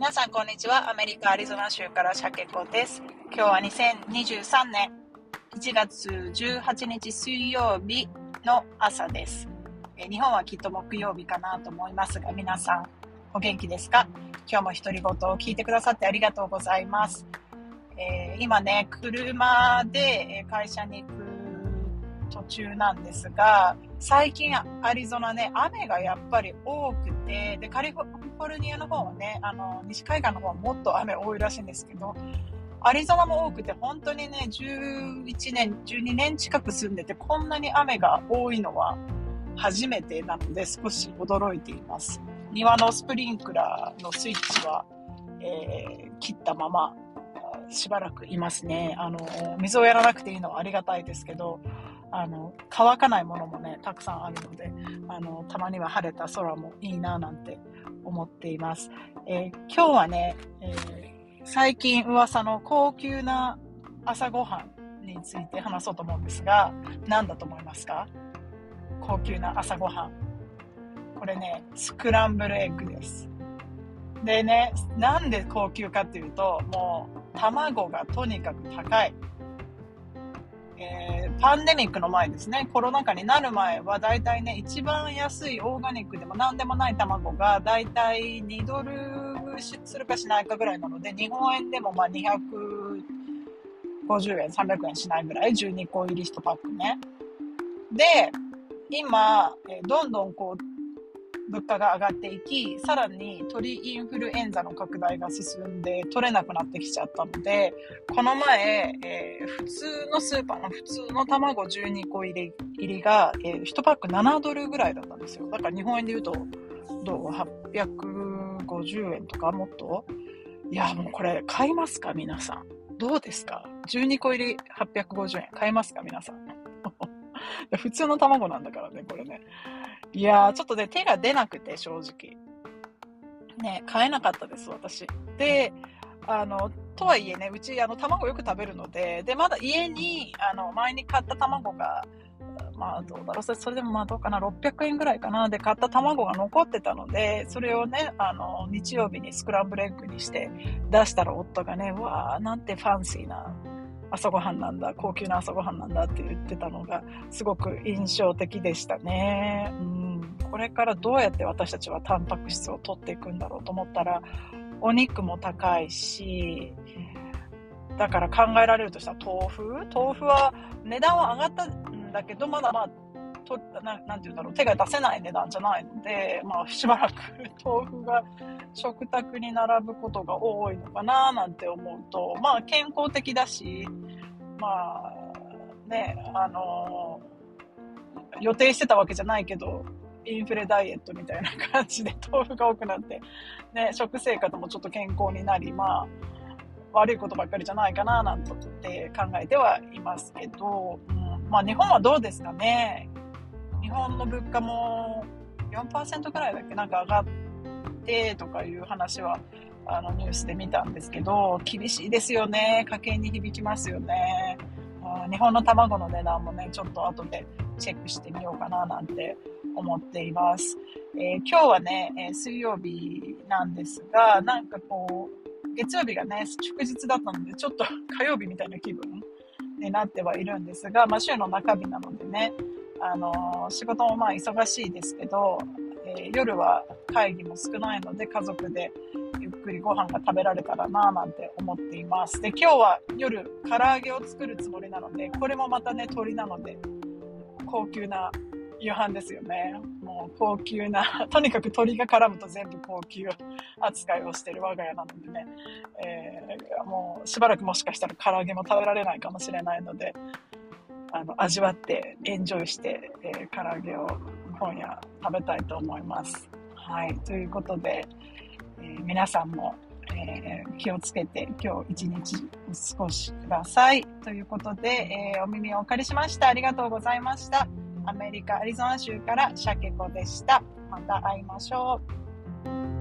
皆さんこんにちは。アメリカアリゾナ州からシャケコです。今日は2023年1月18日水曜日の朝です。え日本はきっと木曜日かなと思いますが皆さんお元気ですか？今日も独り言を聞いてくださってありがとうございます、えー、今ね車で会社に行く途中なんですが最近アリゾナね雨がやっぱり多くてでカリフォルニアの方はねあの西海岸の方はもっと雨多いらしいんですけどアリゾナも多くて本当にね11年12年近く住んでてこんなに雨が多いのは初めてなので少し驚いています。庭のスプリンクラーのスイッチは、えー、切ったまましばらくいますね。あの水をやらなくていいのはありがたいですけどあの乾かないものもねたくさんあるのであのたまには晴れた空もいいななんて思っています、えー、今日はね、えー、最近噂の高級な朝ごはんについて話そうと思うんですが何だと思いますか？高級な朝ごはん。これねスクランブルエッグです。でねなんで高級かっていうともう卵がとにかく高い。えー、パンデミックの前ですね、コロナ禍になる前は、だいたいね、一番安いオーガニックでも何でもない卵が、だいたい2ドルするかしないかぐらいなので、日本円でもまあ250円、300円しないぐらい、12個入り1パックね。で、今、どんどんこう、物価が上がっていき、さらに鳥インフルエンザの拡大が進んで取れなくなってきちゃったので、この前、えー、普通のスーパーの普通の卵12個入り入りが、えー、1パック7ドルぐらいだったんですよ。だから日本円で言うと、どう ?850 円とかもっと？いや、もうこれ買いますか皆さん。どうですか ?12 個入り850円買いますか皆さん？普通の卵なんだからね、これね。いやー、ちょっとね、手が出なくて、正直。ね、買えなかったです、私。で、あの、とはいえね、うち、あの、卵よく食べるので、で、まだ家に、あの、前に買った卵が、まあ、どうだろう、それでもまあどうかな、600円ぐらいかな、で買った卵が残ってたので、それをね、あの、日曜日にスクランブルエッグにして出したら夫がね、わー、なんてファンシーな朝ごはんなんだ、高級な朝ごはんなんだって言ってたのが、すごく印象的でしたね。うん、これからどうやって私たちはタンパク質を取っていくんだろうと思ったら、お肉も高いし、だから考えられるとしたら豆腐？豆腐は値段は上がったんだけど、まだまあ、とななんて言うんだろう、手が出せない値段じゃないので、まあ、しばらく豆腐が食卓に並ぶことが多いのかななんて思うと、まあ、健康的だし、まあ、ね、あのー、予定してたわけじゃないけど、インフレダイエットみたいな感じで豆腐が多くなって、ね、食生活もちょっと健康になり、まあ、悪いことばっかりじゃないかななんて考えてはいますけど、うん、まあ日本はどうですかね？日本の物価も4%くらいだけなんか上がってとかいう話はあのニュースで見たんですけど厳しいですよね。家計に響きますよね。日本の卵の値段もねちょっと後でチェックしてみようかななんて思っています、えー、今日はね、え水曜日なんですがなんかこう月曜日がね祝日だったのでちょっと火曜日みたいな気分になってはいるんですが、まあ、週の中日なのでねあの仕事もまあ忙しいですけど、えー、夜は会議も少ないので家族でゆっくりご飯が食べられたらななんて思っています。で、今日は夜唐揚げを作るつもりなので、これもまたね、鳥なので、高級な夕飯ですよね。もう高級な、とにかく鳥が絡むと全部高級扱いをしてる我が家なのでね、えー、もうしばらくもしかしたら唐揚げも食べられないかもしれないので、あの味わってエンジョイして、えー、唐揚げを今夜食べたいと思います。はい、ということで、えー、皆さんも、えー、気をつけて今日一日お過ごしください。ということで、えお耳をお借りしました。ありがとうございました。アメリカ・アリゾナ州からシャケ子でした。また会いましょう。